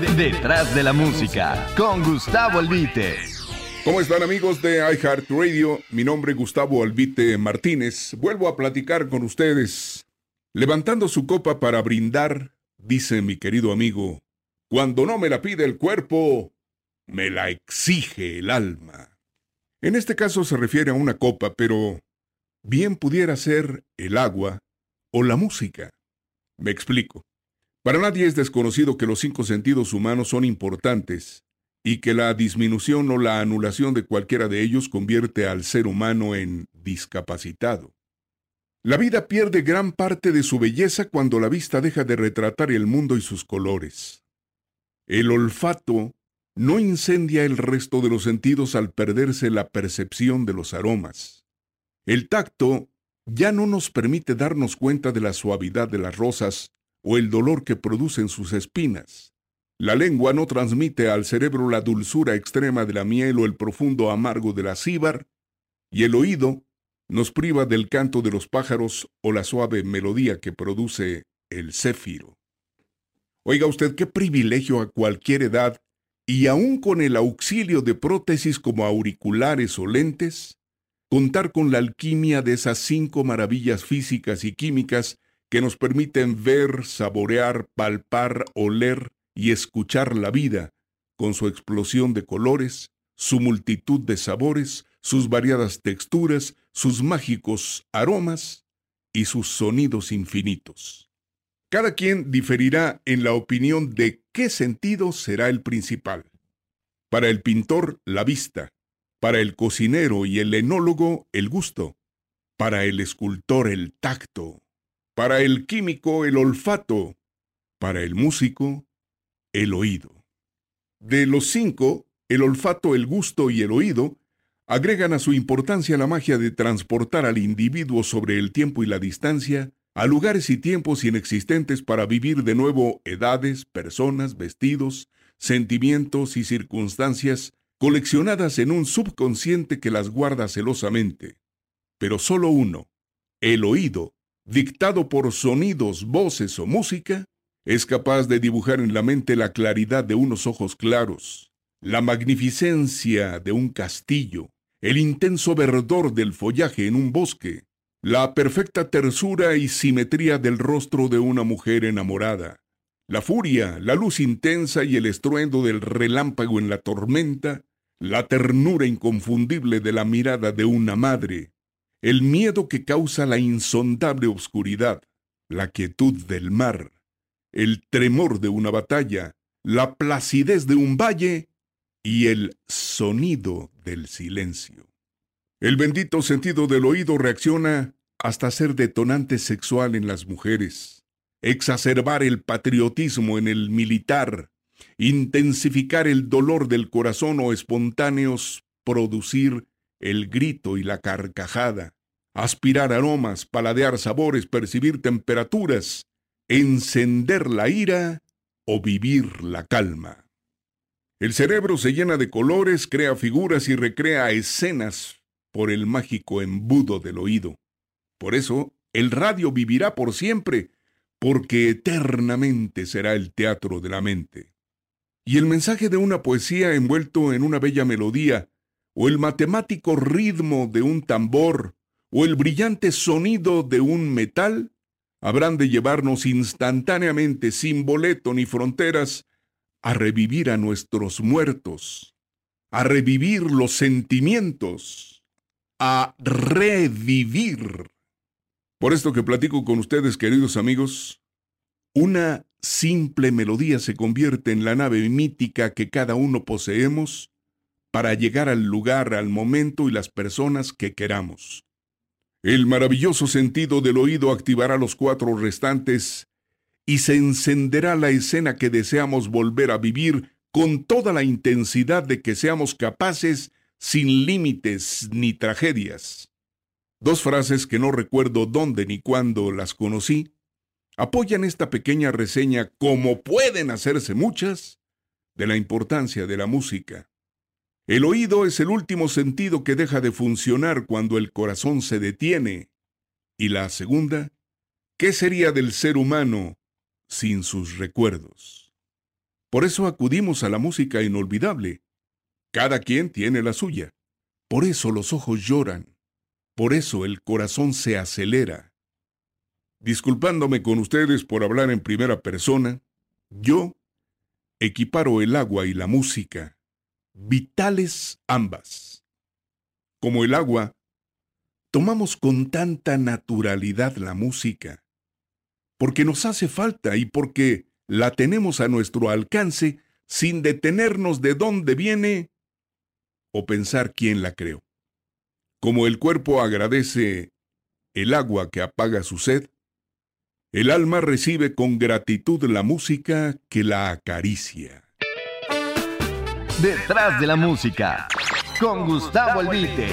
Detrás de la música, con Gustavo Albite. ¿Cómo están amigos de iHeartRadio? Mi nombre es Gustavo Albite Martínez. Vuelvo a platicar con ustedes. Levantando su copa para brindar, dice mi querido amigo, cuando no me la pide el cuerpo, me la exige el alma. En este caso se refiere a una copa, pero bien pudiera ser el agua o la música. Me explico. Para nadie es desconocido que los cinco sentidos humanos son importantes y que la disminución o la anulación de cualquiera de ellos convierte al ser humano en discapacitado. La vida pierde gran parte de su belleza cuando la vista deja de retratar el mundo y sus colores. El olfato no incendia el resto de los sentidos al perderse la percepción de los aromas. El tacto ya no nos permite darnos cuenta de la suavidad de las rosas o el dolor que producen sus espinas. La lengua no transmite al cerebro la dulzura extrema de la miel o el profundo amargo de la cíbar, y el oído nos priva del canto de los pájaros o la suave melodía que produce el céfiro. Oiga usted qué privilegio a cualquier edad y aún con el auxilio de prótesis como auriculares o lentes, contar con la alquimia de esas cinco maravillas físicas y químicas que nos permiten ver, saborear, palpar, oler y escuchar la vida, con su explosión de colores, su multitud de sabores, sus variadas texturas, sus mágicos aromas y sus sonidos infinitos. Cada quien diferirá en la opinión de qué sentido será el principal. Para el pintor, la vista, para el cocinero y el enólogo, el gusto, para el escultor, el tacto, para el químico el olfato, para el músico el oído. De los cinco, el olfato, el gusto y el oído agregan a su importancia la magia de transportar al individuo sobre el tiempo y la distancia a lugares y tiempos inexistentes para vivir de nuevo edades, personas, vestidos, sentimientos y circunstancias coleccionadas en un subconsciente que las guarda celosamente. Pero solo uno, el oído, dictado por sonidos, voces o música, es capaz de dibujar en la mente la claridad de unos ojos claros, la magnificencia de un castillo, el intenso verdor del follaje en un bosque, la perfecta tersura y simetría del rostro de una mujer enamorada, la furia, la luz intensa y el estruendo del relámpago en la tormenta, la ternura inconfundible de la mirada de una madre, el miedo que causa la insondable oscuridad, la quietud del mar, el tremor de una batalla, la placidez de un valle y el sonido del silencio. El bendito sentido del oído reacciona hasta ser detonante sexual en las mujeres, exacerbar el patriotismo en el militar, intensificar el dolor del corazón o espontáneos producir el grito y la carcajada, aspirar aromas, paladear sabores, percibir temperaturas, encender la ira o vivir la calma. El cerebro se llena de colores, crea figuras y recrea escenas por el mágico embudo del oído. Por eso, el radio vivirá por siempre, porque eternamente será el teatro de la mente. Y el mensaje de una poesía envuelto en una bella melodía, o el matemático ritmo de un tambor, o el brillante sonido de un metal, habrán de llevarnos instantáneamente, sin boleto ni fronteras, a revivir a nuestros muertos, a revivir los sentimientos, a revivir. Por esto que platico con ustedes, queridos amigos, una simple melodía se convierte en la nave mítica que cada uno poseemos para llegar al lugar, al momento y las personas que queramos. El maravilloso sentido del oído activará los cuatro restantes y se encenderá la escena que deseamos volver a vivir con toda la intensidad de que seamos capaces sin límites ni tragedias. Dos frases que no recuerdo dónde ni cuándo las conocí, apoyan esta pequeña reseña, como pueden hacerse muchas, de la importancia de la música. El oído es el último sentido que deja de funcionar cuando el corazón se detiene. Y la segunda, ¿qué sería del ser humano sin sus recuerdos? Por eso acudimos a la música inolvidable. Cada quien tiene la suya. Por eso los ojos lloran. Por eso el corazón se acelera. Disculpándome con ustedes por hablar en primera persona, yo equiparo el agua y la música, vitales ambas. Como el agua, tomamos con tanta naturalidad la música, porque nos hace falta y porque la tenemos a nuestro alcance sin detenernos de dónde viene o pensar quién la creó. Como el cuerpo agradece el agua que apaga su sed, el alma recibe con gratitud la música que la acaricia. Detrás de la música, con Gustavo Albite.